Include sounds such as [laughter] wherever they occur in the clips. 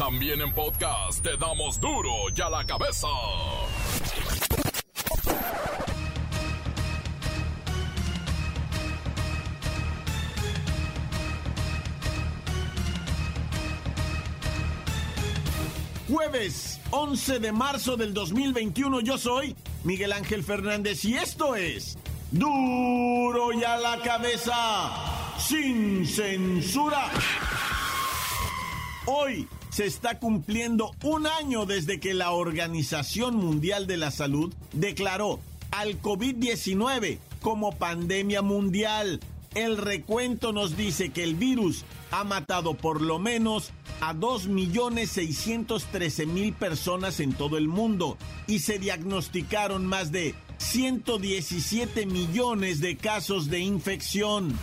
También en podcast te damos duro y a la cabeza. Jueves 11 de marzo del 2021 yo soy Miguel Ángel Fernández y esto es duro y a la cabeza sin censura. Hoy se está cumpliendo un año desde que la Organización Mundial de la Salud declaró al COVID-19 como pandemia mundial. El recuento nos dice que el virus ha matado por lo menos a 2.613.000 personas en todo el mundo y se diagnosticaron más de 117 millones de casos de infección.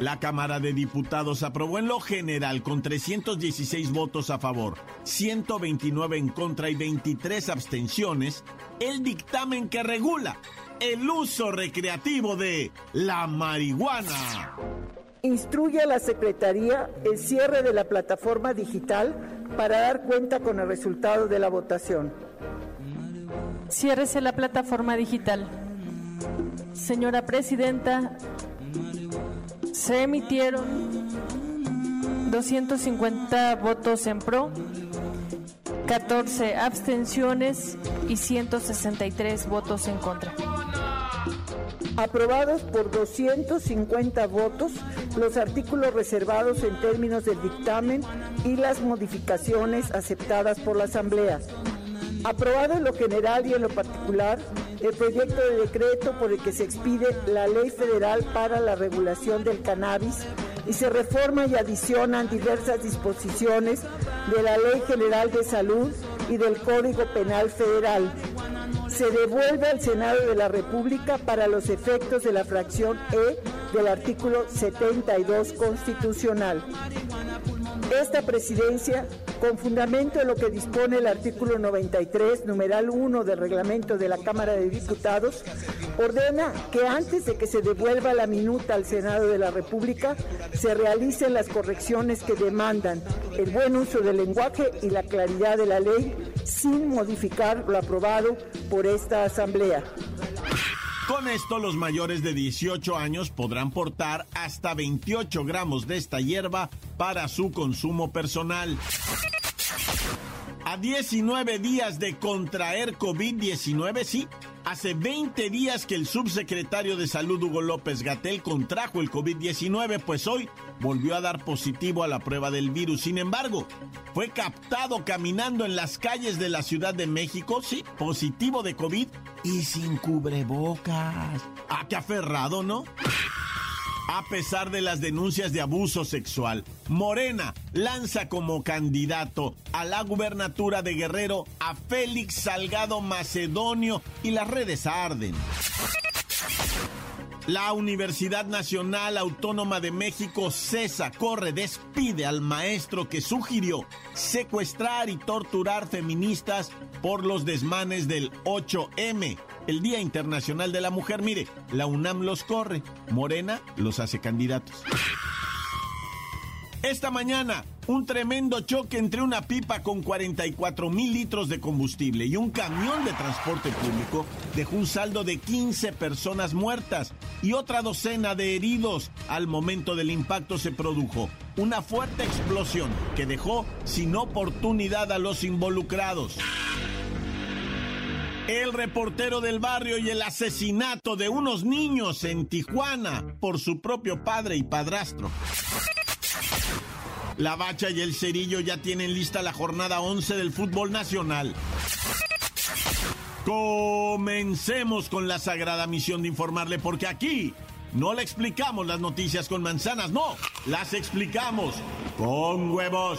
La Cámara de Diputados aprobó en lo general con 316 votos a favor, 129 en contra y 23 abstenciones el dictamen que regula el uso recreativo de la marihuana. Instruye a la Secretaría el cierre de la plataforma digital para dar cuenta con el resultado de la votación. Ciérrese la plataforma digital. Señora Presidenta, se emitieron 250 votos en pro, 14 abstenciones y 163 votos en contra. Aprobados por 250 votos los artículos reservados en términos del dictamen y las modificaciones aceptadas por la Asamblea. Aprobado en lo general y en lo particular el proyecto de decreto por el que se expide la Ley Federal para la Regulación del Cannabis y se reforma y adicionan diversas disposiciones de la Ley General de Salud y del Código Penal Federal. Se devuelve al Senado de la República para los efectos de la fracción E del artículo 72 constitucional. Esta presidencia, con fundamento en lo que dispone el artículo 93, numeral 1 del reglamento de la Cámara de Diputados, ordena que antes de que se devuelva la minuta al Senado de la República, se realicen las correcciones que demandan el buen uso del lenguaje y la claridad de la ley sin modificar lo aprobado por esta Asamblea. Con esto, los mayores de 18 años podrán portar hasta 28 gramos de esta hierba para su consumo personal. A 19 días de contraer COVID-19, sí, hace 20 días que el subsecretario de Salud Hugo López Gatel contrajo el COVID-19, pues hoy volvió a dar positivo a la prueba del virus. Sin embargo, fue captado caminando en las calles de la Ciudad de México, sí, positivo de COVID y sin cubrebocas. Ah, qué aferrado, ¿no? A pesar de las denuncias de abuso sexual, Morena lanza como candidato a la gubernatura de Guerrero a Félix Salgado Macedonio y las redes arden. La Universidad Nacional Autónoma de México cesa, corre, despide al maestro que sugirió secuestrar y torturar feministas por los desmanes del 8M, el Día Internacional de la Mujer. Mire, la UNAM los corre, Morena los hace candidatos. Esta mañana, un tremendo choque entre una pipa con 44 mil litros de combustible y un camión de transporte público dejó un saldo de 15 personas muertas y otra docena de heridos. Al momento del impacto se produjo una fuerte explosión que dejó sin oportunidad a los involucrados. El reportero del barrio y el asesinato de unos niños en Tijuana por su propio padre y padrastro. La Bacha y el Cerillo ya tienen lista la jornada 11 del fútbol nacional. Comencemos con la sagrada misión de informarle porque aquí no le explicamos las noticias con manzanas, no, las explicamos con huevos.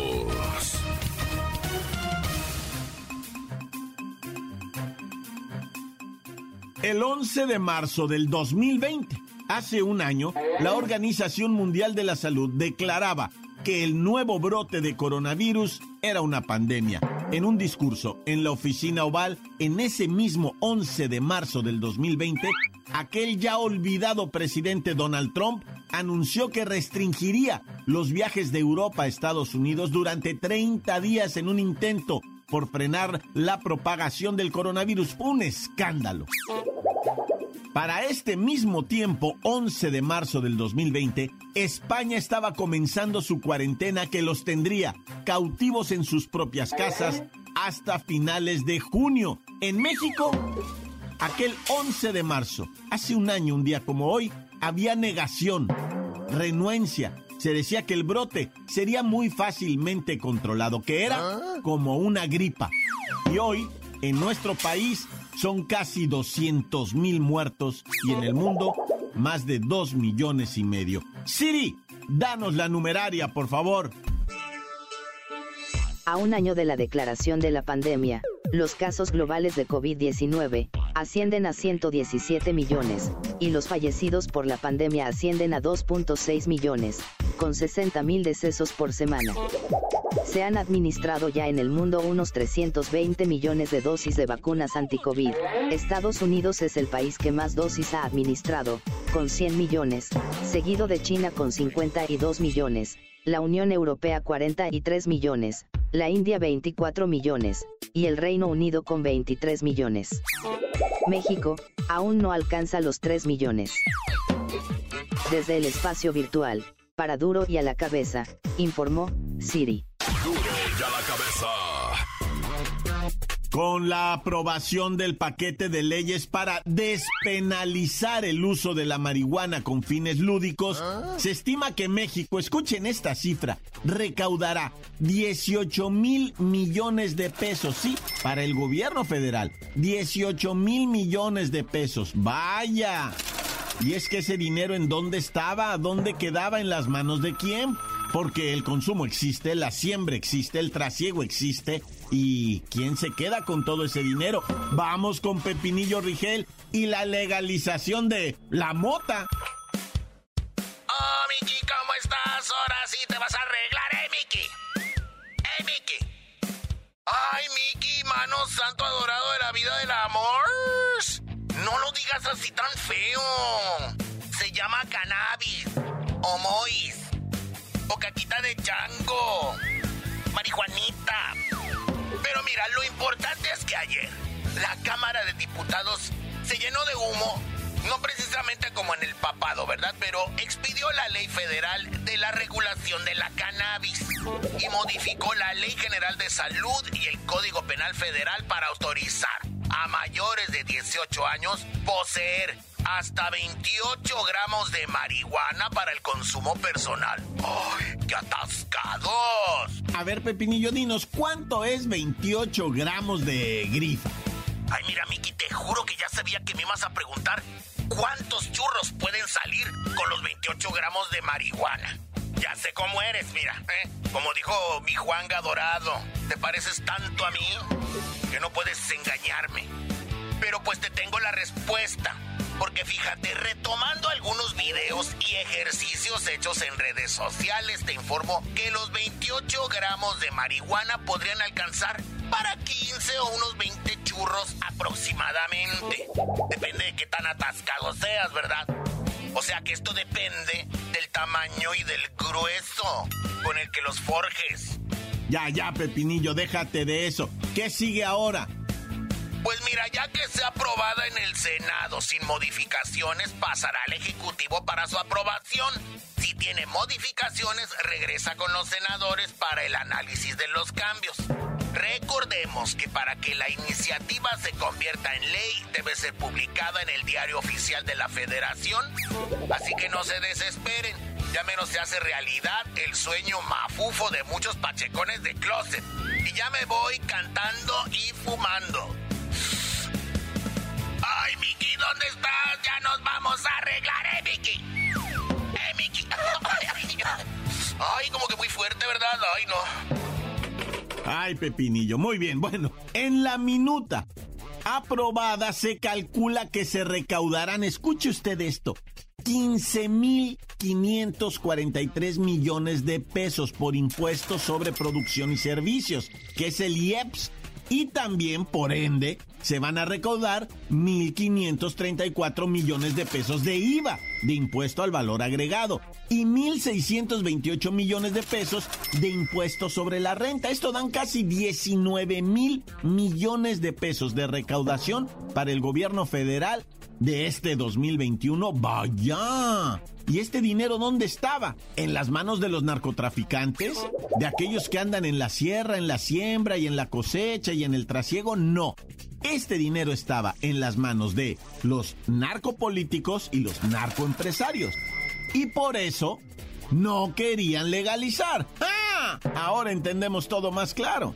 El 11 de marzo del 2020, hace un año, la Organización Mundial de la Salud declaraba que el nuevo brote de coronavirus era una pandemia. En un discurso en la oficina oval, en ese mismo 11 de marzo del 2020, aquel ya olvidado presidente Donald Trump anunció que restringiría los viajes de Europa a Estados Unidos durante 30 días en un intento por frenar la propagación del coronavirus. Un escándalo. Para este mismo tiempo, 11 de marzo del 2020, España estaba comenzando su cuarentena que los tendría cautivos en sus propias casas hasta finales de junio. En México, aquel 11 de marzo, hace un año, un día como hoy, había negación, renuencia. Se decía que el brote sería muy fácilmente controlado, que era como una gripa. Y hoy, en nuestro país, son casi 200 mil muertos y en el mundo más de 2 millones y medio. Siri, danos la numeraria, por favor. A un año de la declaración de la pandemia, los casos globales de COVID-19 ascienden a 117 millones, y los fallecidos por la pandemia ascienden a 2.6 millones, con 60 mil decesos por semana. Se han administrado ya en el mundo unos 320 millones de dosis de vacunas anti-COVID. Estados Unidos es el país que más dosis ha administrado, con 100 millones, seguido de China con 52 millones, la Unión Europea 43 millones, la India 24 millones, y el Reino Unido con 23 millones. México, aún no alcanza los 3 millones. Desde el espacio virtual, para duro y a la cabeza, informó Siri. Duro y a la cabeza. Con la aprobación del paquete de leyes para despenalizar el uso de la marihuana con fines lúdicos, se estima que México, escuchen esta cifra, recaudará 18 mil millones de pesos, sí, para el gobierno federal, 18 mil millones de pesos. Vaya. Y es que ese dinero en dónde estaba, dónde quedaba, en las manos de quién. Porque el consumo existe, la siembra existe, el trasiego existe. ¿Y quién se queda con todo ese dinero? Vamos con Pepinillo Rigel y la legalización de la mota. Oh, Miki, ¿cómo estás? Ahora sí te vas a arreglar, así tan feo. Se llama cannabis, o mois, o caquita de chango, marihuanita. Pero mira, lo importante es que ayer la Cámara de Diputados se llenó de humo, no precisamente como en el papado, ¿verdad? Pero expidió la ley federal de la regulación de la cannabis y modificó la Ley General de Salud y el Código Penal Federal para autorizar a mayores de 18 años poseer hasta 28 gramos de marihuana para el consumo personal. ¡Ay, qué atascados! A ver, Pepinillo, dinos, ¿cuánto es 28 gramos de grifa? Ay, mira, Miki, te juro que ya sabía que me ibas a preguntar cuántos churros pueden salir con los 28 gramos de marihuana. Ya sé cómo eres, mira, ¿eh? Como dijo mi Juanga Dorado, te pareces tanto a mí que no puedes engañarme. Pero pues te tengo la respuesta. Porque fíjate, retomando algunos videos y ejercicios hechos en redes sociales, te informo que los 28 gramos de marihuana podrían alcanzar para 15 o unos 20 churros aproximadamente. Depende de qué tan atascado seas, ¿verdad? O sea que esto depende del tamaño y del grueso con el que los forjes. Ya, ya, Pepinillo, déjate de eso. ¿Qué sigue ahora? Pues mira, ya que sea aprobada en el Senado sin modificaciones, pasará al Ejecutivo para su aprobación. Si tiene modificaciones, regresa con los senadores para el análisis de los cambios. Recordemos que para que la iniciativa se convierta en ley debe ser publicada en el diario oficial de la Federación. Así que no se desesperen, ya menos se hace realidad el sueño mafufo de muchos pachecones de closet. Y ya me voy cantando y fumando. Ay, Miki, ¿dónde estás? Ya nos vamos a arreglar, ¿eh, Miki? ¿Eh, Miki? [laughs] Ay, como que muy fuerte, ¿verdad? Ay, no. Ay, Pepinillo, muy bien. Bueno, en la minuta aprobada, se calcula que se recaudarán, escuche usted esto, 15.543 millones de pesos por impuestos sobre producción y servicios, que es el IEPS y también, por ende, se van a recaudar 1.534 millones de pesos de IVA, de impuesto al valor agregado, y 1.628 millones de pesos de impuesto sobre la renta. Esto dan casi 19 mil millones de pesos de recaudación para el gobierno federal de este 2021. Vaya. ¿Y este dinero dónde estaba? ¿En las manos de los narcotraficantes? ¿De aquellos que andan en la sierra, en la siembra y en la cosecha y en el trasiego? No. Este dinero estaba en las manos de los narcopolíticos y los narcoempresarios. Y por eso no querían legalizar. ¡Ah! Ahora entendemos todo más claro.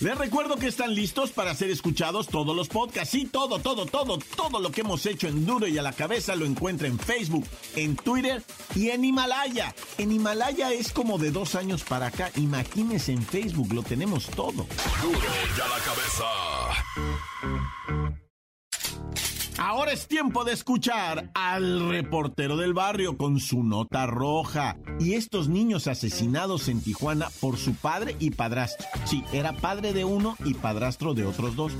Les recuerdo que están listos para ser escuchados todos los podcasts. Sí, todo, todo, todo, todo lo que hemos hecho en Duro y a la cabeza lo encuentra en Facebook, en Twitter y en Himalaya. En Himalaya es como de dos años para acá. Imagínense en Facebook, lo tenemos todo. Duro y a la cabeza. Ahora es tiempo de escuchar al reportero del barrio con su nota roja. Y estos niños asesinados en Tijuana por su padre y padrastro. Sí, era padre de uno y padrastro de otros dos.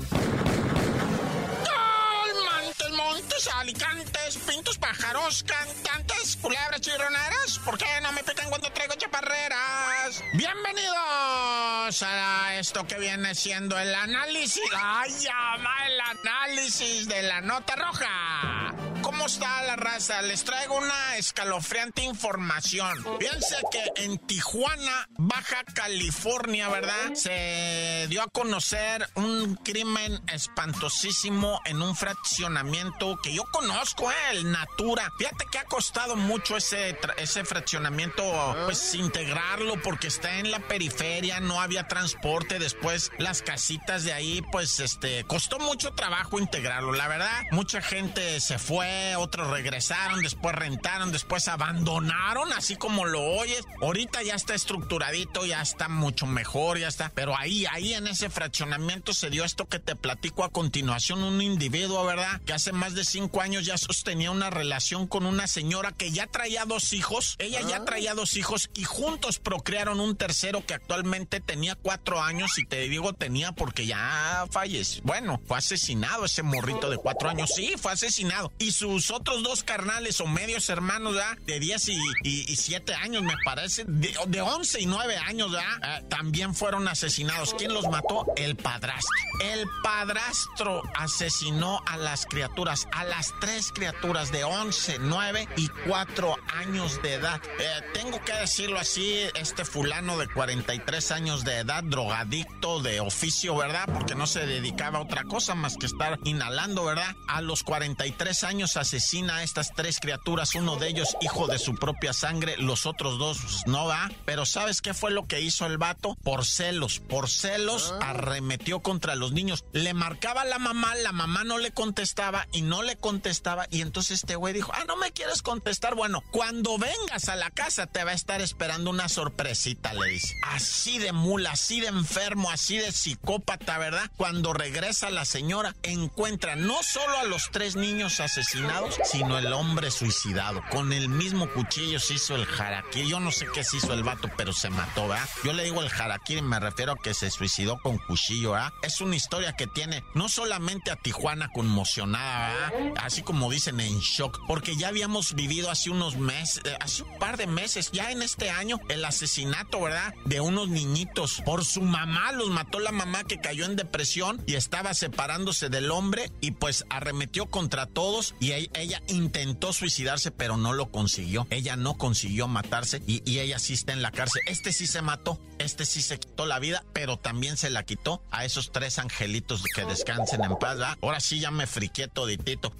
Alicantes, pintos, pájaros, cantantes, culebras chirroneras. ¿Por qué no me pican cuando traigo chaparreras? Bienvenidos a esto que viene siendo el análisis. ¡Ay, llama el análisis de la nota roja! ¿Cómo está la raza? Les traigo una escalofriante información. Fíjense que en Tijuana, Baja California, ¿verdad? Se dio a conocer un crimen espantosísimo en un fraccionamiento que yo conozco, ¿eh? el Natura. Fíjate que ha costado mucho ese, ese fraccionamiento, pues integrarlo porque está en la periferia, no había transporte. Después las casitas de ahí, pues este, costó mucho trabajo integrarlo. La verdad, mucha gente se fue, otros regresaron, después rentaron, después abandonaron, así como lo oyes. Ahorita ya está estructuradito, ya está mucho mejor, ya está. Pero ahí, ahí en ese fraccionamiento se dio esto que te platico a continuación, un individuo, ¿verdad? Que hace más de cinco años ya sostenía una relación con una señora que ya traía dos hijos. Ella ya traía dos hijos y juntos procrearon un tercero que actualmente tenía cuatro años y te digo tenía porque ya falleció. Bueno, fue asesinado ese morrito de cuatro años. Sí, fue asesinado. Y sus otros dos carnales o medios hermanos, ¿verdad? De 10 y, y, y 7 años, me parece. De, de 11 y 9 años, ¿verdad? Eh, también fueron asesinados. ¿Quién los mató? El padrastro. El padrastro asesinó a las criaturas, a las tres criaturas de 11, 9 y 4 años de edad. Eh, tengo que decirlo así, este fulano de 43 años de edad, drogadicto de oficio, ¿verdad? Porque no se dedicaba a otra cosa más que estar inhalando, ¿verdad? A los 43 años asesina a estas tres criaturas, uno de ellos hijo de su propia sangre, los otros dos pues, no va. Pero ¿sabes qué fue lo que hizo el vato? Por celos, por celos arremetió contra los niños. Le marcaba a la mamá, la mamá no le contestaba y no le contestaba y entonces este güey dijo, ah, no me quieres contestar. Bueno, cuando vengas a la casa te va a estar esperando una sorpresita, le dice. Así de mula, así de enfermo, así de psicópata, ¿verdad? Cuando regresa la señora, encuentra no solo a los tres niños asesinados, sino el hombre suicidado. Con el mismo cuchillo se hizo el harakiri. Yo no sé qué se hizo el vato, pero se mató, ¿verdad? Yo le digo el harakiri, me refiero a que se suicidó con cuchillo, ¿verdad? Es una historia que tiene no solamente a Tijuana conmocionada, ¿verdad? Así como dicen en shock, porque ya habíamos vivido hace unos meses, eh, hace un par de meses, ya en este año, el asesinato, ¿verdad? De unos niñitos por su mamá, los mató la mamá que cayó en depresión y estaba separándose del hombre y pues arremetió contra todos y ella, intentó suicidarse, pero no lo consiguió. Ella no consiguió matarse y, ella sí está en la cárcel. Este sí se mató, este sí se quitó la vida, pero también se la quitó a esos tres angelitos que descansen en paz. Ahora sí ya me friqué toditito.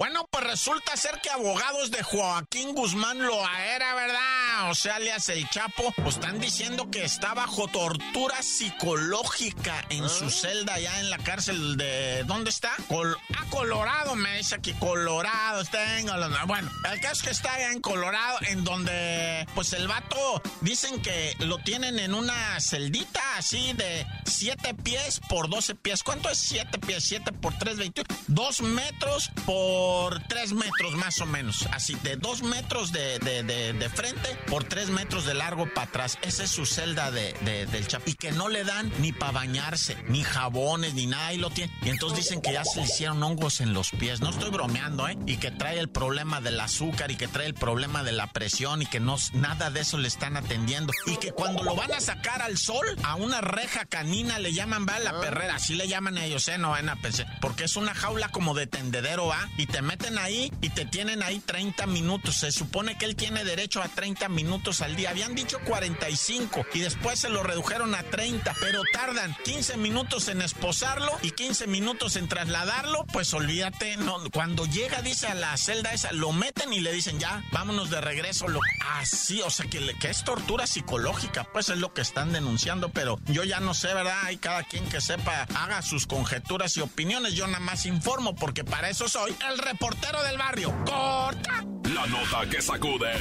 Bueno, pues resulta ser que abogados de Joaquín Guzmán Loaera, ¿verdad? O sea, alias el Chapo, pues están diciendo que está bajo tortura psicológica en su ah. celda allá en la cárcel de... ¿Dónde está? ah, Colorado, me dice aquí, Colorado, tengo... Bueno, el caso es que está allá en Colorado, en donde, pues el vato, dicen que lo tienen en una celdita así de 7 pies por 12 pies. ¿Cuánto es 7 pies? 7 por 3, 21. 2 metros por por 3 metros más o menos, así de 2 metros de, de, frente por 3 metros de largo para atrás. Esa es su celda de, del chap. Y que no le dan ni para bañarse, ni jabones, ni nada, y lo tiene. Y entonces dicen que ya se le hicieron hongos en los pies. No estoy bromeando, ¿eh? Y que trae el problema del azúcar y que trae el problema de la presión y que no, nada de eso le están atendiendo. Y que cuando lo van a sacar al sol, a una reja canina le llaman, va la perrera, así le llaman a ellos, ¿eh? No van a pensar. Porque es una jaula como de tendedero, ¿va? Y te meten ahí y te tienen ahí 30 minutos. Se supone que él tiene derecho a 30 minutos al día. Habían dicho 45 y después se lo redujeron a 30, pero tardan 15 minutos en esposarlo y 15 minutos en trasladarlo. Pues olvídate, no, cuando llega, dice a la celda esa, lo meten y le dicen ya, vámonos de regreso. Lo, así, o sea que, que es tortura psicológica, pues es lo que están denunciando, pero yo ya no sé, ¿verdad? Hay cada quien que sepa, haga sus conjeturas y opiniones. Yo nada más informo porque para eso soy el reportero del barrio. ¡Corta! La nota que sacude.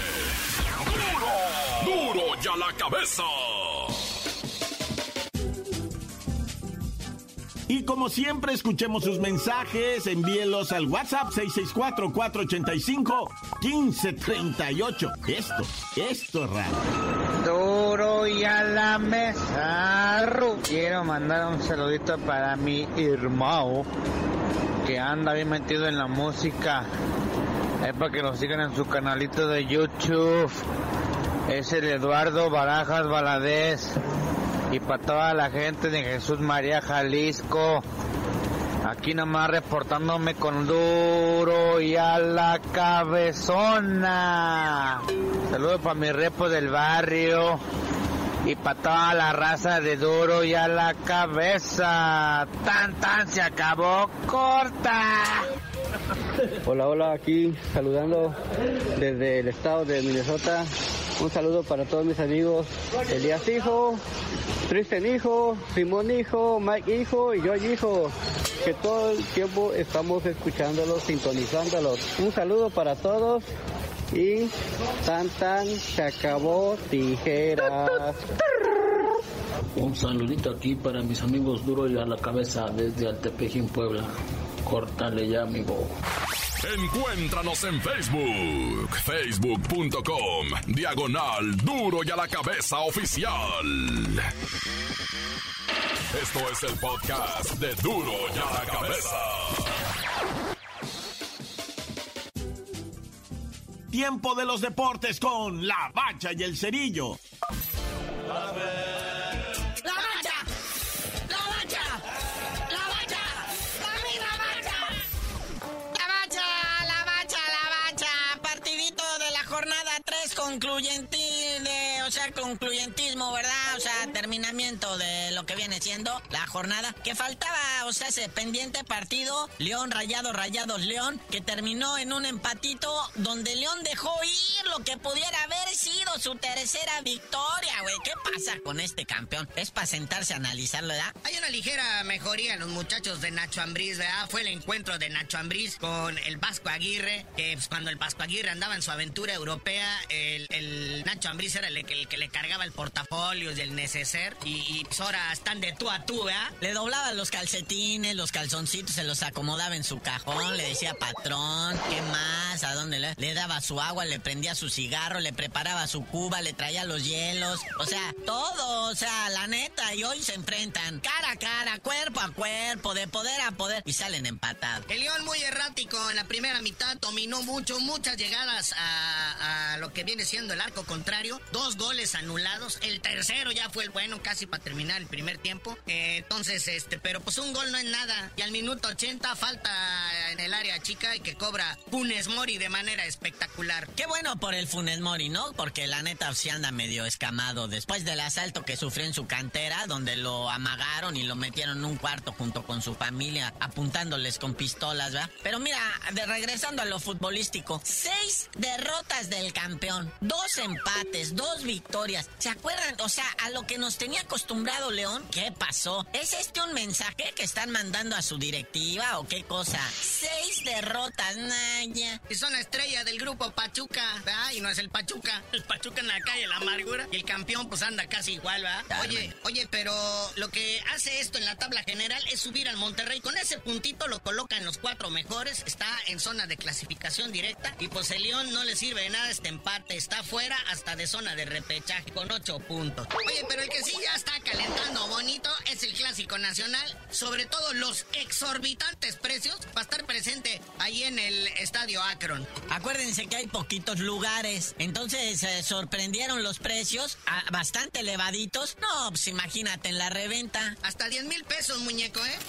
¡Duro! ¡Duro ya la cabeza! Y como siempre, escuchemos sus mensajes, envíelos al WhatsApp 664-485-1538. Esto, esto es raro. Duro y a la mesa. Quiero mandar un saludito para mi hermano que anda bien metido en la música. Es para que lo sigan en su canalito de YouTube. Es el Eduardo Barajas Valadez. Y para toda la gente de Jesús María Jalisco. Aquí nomás reportándome con duro y a la cabezona. Saludos para mi repo del barrio y para toda la raza de duro y a la cabeza. Tan tan se acabó corta. Hola, hola, aquí saludando desde el estado de Minnesota. Un saludo para todos mis amigos, Elías Hijo, Tristan Hijo, Simón Hijo, Mike Hijo y yo Hijo, que todo el tiempo estamos escuchándolos, sintonizándolos. Un saludo para todos y tan tan se acabó tijeras. Un saludito aquí para mis amigos Duro y a la cabeza desde Altepejín, Puebla. Córtale ya, amigo. Encuéntranos en Facebook, facebook.com, diagonal Duro y a la cabeza oficial. Esto es el podcast de Duro y a la cabeza. Tiempo de los deportes con la bacha y el cerillo. La bacha, la bacha, la bacha, la la bacha, la bacha, la bacha, la bacha. Partidito de la jornada 3 concluyente o sea, concluyentismo, ¿verdad? O sea, terminamiento de lo que viene siendo la jornada que faltaba, o sea, ese pendiente partido León Rayado Rayados León que terminó en un empatito donde León dejó ir lo que pudiera haber sido su tercera victoria, güey. ¿Qué pasa con este campeón? Es para sentarse a analizarlo, ¿verdad? Hay una ligera mejoría en los muchachos de Nacho Ambriz, ¿verdad? Fue el encuentro de Nacho Ambriz con el Vasco Aguirre, que pues, cuando el Vasco Aguirre andaba en su aventura europea, el, Nacho Ambriz era el que, le cargaba el portafolio y el neceser y, pues, ahora están de tú a tú, ¿verdad? Le doblaba los calcetines, los calzoncitos, se los acomodaba en su cajón, le decía patrón, ¿qué más? ¿A dónde le, le daba su agua, le prendía su cigarro, le preparaba su cuba, le traía los hielos, o sea, todo, o sea, la neta, y hoy se enfrentan cara a cara, cuerpo a cuerpo, de poder a poder, y salen empatados. El León muy errático en la primera mitad, dominó mucho, muchas llegadas a, a lo que viene siendo el arco contrario, dos goles goles anulados. El tercero ya fue el bueno, casi para terminar el primer tiempo. Eh, entonces, este, pero pues un gol no es nada. Y al minuto 80 falta en el área chica y que cobra Funes Mori de manera espectacular. Qué bueno por el Funes Mori, ¿no? Porque la neta se anda medio escamado después del asalto que sufrió en su cantera, donde lo amagaron y lo metieron en un cuarto junto con su familia, apuntándoles con pistolas, ¿verdad? Pero mira, de regresando a lo futbolístico, seis derrotas del campeón, dos empates, dos victorias. ¿Se acuerdan? O sea, a lo que nos tenía acostumbrado León, ¿qué pasó? ¿Es este un mensaje que están mandando a su directiva o qué cosa? Seis derrotas, Naya. Y son la estrella del grupo Pachuca, ¿verdad? Y no es el Pachuca. El Pachuca en la calle, la amargura. Y el campeón, pues anda casi igual, ¿verdad? Oye, oye, pero lo que hace esto en la tabla general es subir al Monterrey. Con ese puntito lo coloca en los cuatro mejores. Está en zona de clasificación directa. Y pues el León no le sirve de nada este empate. Está fuera hasta de zona de repechaje con ocho puntos. Oye, pero el que sí ya está calentando bonito es el clásico nacional. Sobre todo los exorbitantes precios. Va a estar presente ahí en el estadio Akron. Acuérdense que hay poquitos lugares. Entonces se sorprendieron los precios bastante elevaditos. No, pues imagínate en la reventa. Hasta 10 mil pesos, muñeco, ¿eh?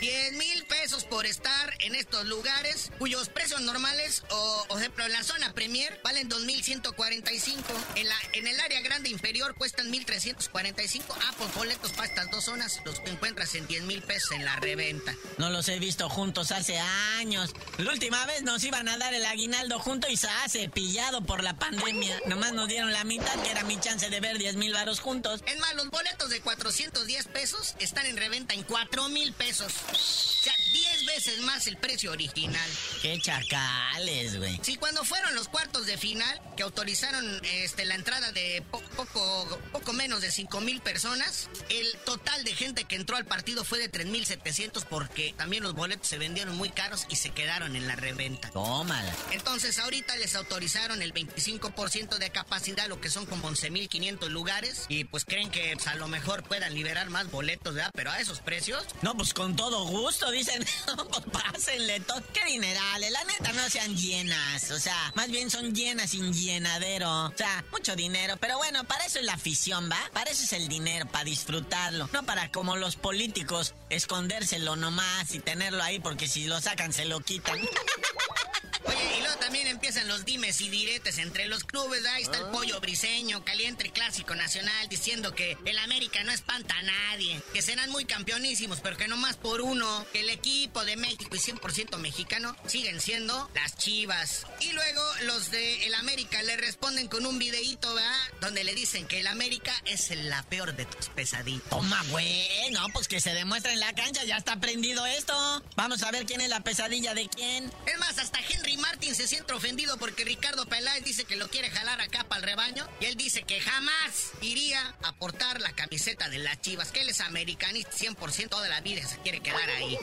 10 mil pesos por estar en estos lugares cuyos precios normales o, o ejemplo en la zona Premier valen 2.145. En, la, en el área grande inferior cuestan 1.345. Ah, pues boletos para estas dos zonas los encuentras en 10 mil pesos en la reventa. No los he visto juntos hace años. La última vez nos iban a dar el aguinaldo juntos y se hace pillado por la pandemia. Nomás nos dieron la mitad, que era mi chance de ver 10 mil varos juntos. Es más, los boletos de 410 pesos están en reventa en 4 mil pesos. O sea, 10 veces más el precio original. Qué chacales, güey. Sí, cuando fueron los cuartos de final, que autorizaron este, la entrada de poco, poco menos de 5 mil personas, el total de gente que entró al partido fue de 3.700 porque también los boletos se vendieron muy caros y se quedaron en la reventa. Tómala. Entonces ahorita les autorizaron el 25% de capacidad, lo que son como 11.500 lugares, y pues creen que pues, a lo mejor puedan liberar más boletos, ¿verdad? Pero a esos precios. No, pues con todo gusto, dicen. [laughs] pues pásenle todo. Qué dinerales, la neta no sean llenas. O sea, más bien son llenas sin llenadero. O sea, mucho dinero. Pero bueno, para eso es la afición, ¿va? Para eso es el dinero, para disfrutarlo. No para como los políticos escondérselo nomás y tenerlo ahí porque si lo sacan se lo quitan. [laughs] Oye, y luego también empiezan los dimes y diretes entre los clubes. Ahí está el pollo briseño, caliente clásico nacional, diciendo que el América no espanta a nadie, que serán muy campeonísimos, pero que no más por uno, que el equipo de México y 100% mexicano siguen siendo las chivas. Y luego los de el América le responden con un videíto, ¿verdad? Donde le dicen que el América es la peor de tus pesadillas. Toma, güey, no, pues que se demuestra en la cancha, ya está prendido esto. Vamos a ver quién es la pesadilla de quién. Es más, hasta Henry Martin se siente ofendido porque Ricardo Peláez dice que lo quiere jalar acá para el rebaño. Y él dice que jamás iría a portar la camiseta de las chivas, que él es americanista 100% toda la vida se quiere quedar ahí.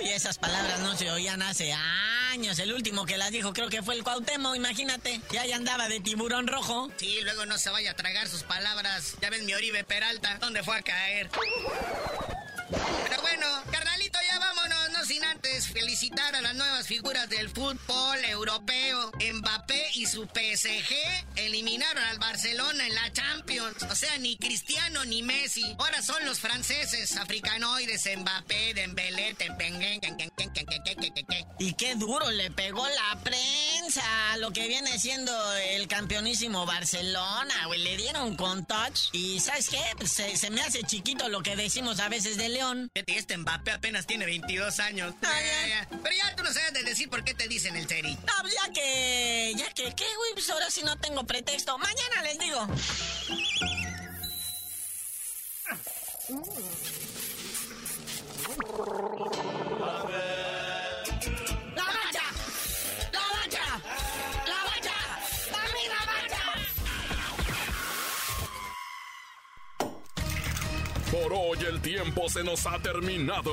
Uy, esas palabras no se oían hace años. El último que las dijo creo que fue el Cuauhtémoc, imagínate. Ya ya andaba de tiburón rojo. Sí, luego no se vaya a tragar sus palabras. Ya ven mi Oribe Peralta, ¿dónde fue a caer? Pero bueno, felicitar a las nuevas figuras del fútbol europeo. Mbappé y su PSG eliminaron al Barcelona en la Champions. O sea, ni Cristiano ni Messi. Ahora son los franceses, africanoides, Mbappé, Dembélé, Y qué duro le pegó la prensa a lo que viene siendo el campeonísimo Barcelona, güey. Le dieron con touch. Y ¿sabes qué? Pues se, se me hace chiquito lo que decimos a veces de León. Este Mbappé apenas tiene 22 años. Ah, ya, ya. Pero ya tú no sabes de decir por qué te dicen el Teri. No, pues ya que. Ya que, ¿qué, güey? Pues ahora sí no tengo pretexto. Mañana les digo. ¡La bacha! ¡La bacha! ¡La bacha! ¡Dame la bacha! Por hoy el tiempo se nos ha terminado.